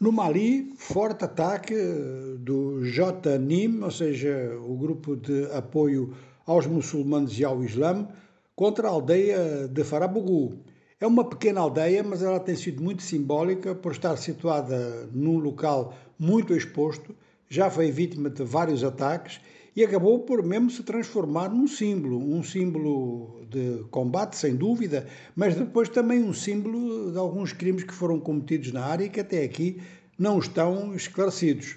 No Mali, forte ataque do JNIM, ou seja, o grupo de apoio aos muçulmanos e ao Islã, contra a aldeia de Farabugu. É uma pequena aldeia, mas ela tem sido muito simbólica por estar situada num local muito exposto, já foi vítima de vários ataques e acabou por mesmo se transformar num símbolo, um símbolo de combate, sem dúvida, mas depois também um símbolo de alguns crimes que foram cometidos na área e que até aqui não estão esclarecidos.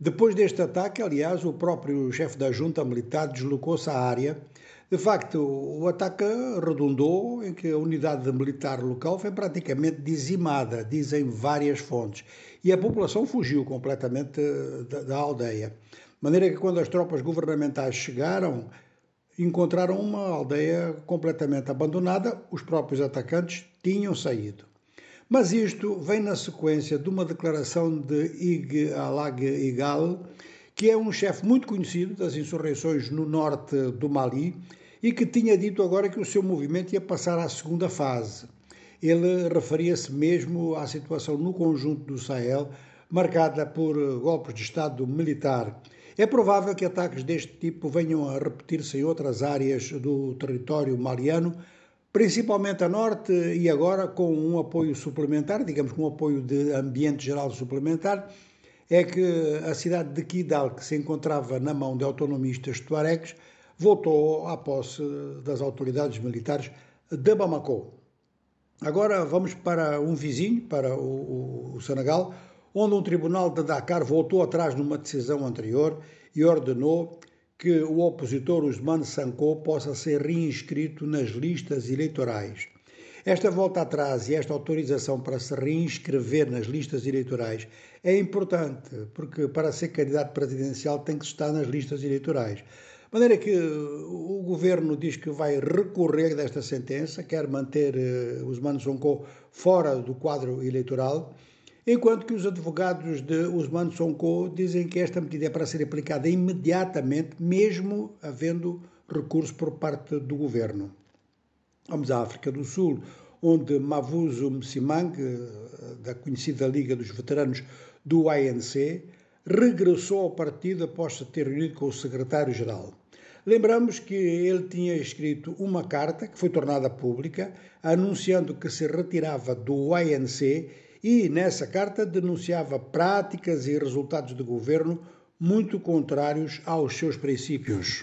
Depois deste ataque, aliás, o próprio chefe da junta militar deslocou-se à área. De facto, o ataque redundou em que a unidade militar local foi praticamente dizimada, dizem várias fontes, e a população fugiu completamente da, da aldeia. Maneira que quando as tropas governamentais chegaram, encontraram uma aldeia completamente abandonada, os próprios atacantes tinham saído. Mas isto vem na sequência de uma declaração de Ig Alag Igal, que é um chefe muito conhecido das insurreições no norte do Mali e que tinha dito agora que o seu movimento ia passar à segunda fase. Ele referia-se mesmo à situação no conjunto do Sahel, marcada por golpes de Estado militar é provável que ataques deste tipo venham a repetir-se em outras áreas do território maliano, principalmente a norte e agora com um apoio suplementar, digamos com um apoio de ambiente geral suplementar, é que a cidade de Kidal, que se encontrava na mão de autonomistas tuaregs, voltou à posse das autoridades militares de Bamako. Agora vamos para um vizinho, para o, o, o Senegal, onde um tribunal de Dakar voltou atrás numa decisão anterior e ordenou que o opositor Usman Sanko possa ser reinscrito nas listas eleitorais. Esta volta atrás e esta autorização para se reinscrever nas listas eleitorais é importante, porque para ser candidato presidencial tem que estar nas listas eleitorais. De maneira que o governo diz que vai recorrer desta sentença, quer manter uh, Usman Sonko fora do quadro eleitoral enquanto que os advogados de Usman Sonko dizem que esta medida é para ser aplicada imediatamente, mesmo havendo recurso por parte do governo. Vamos à África do Sul, onde Mavuso Msimang, da conhecida Liga dos Veteranos do ANC, regressou ao partido após se ter reunido com o secretário-geral. Lembramos que ele tinha escrito uma carta, que foi tornada pública, anunciando que se retirava do ANC e, nessa carta, denunciava práticas e resultados de governo muito contrários aos seus princípios.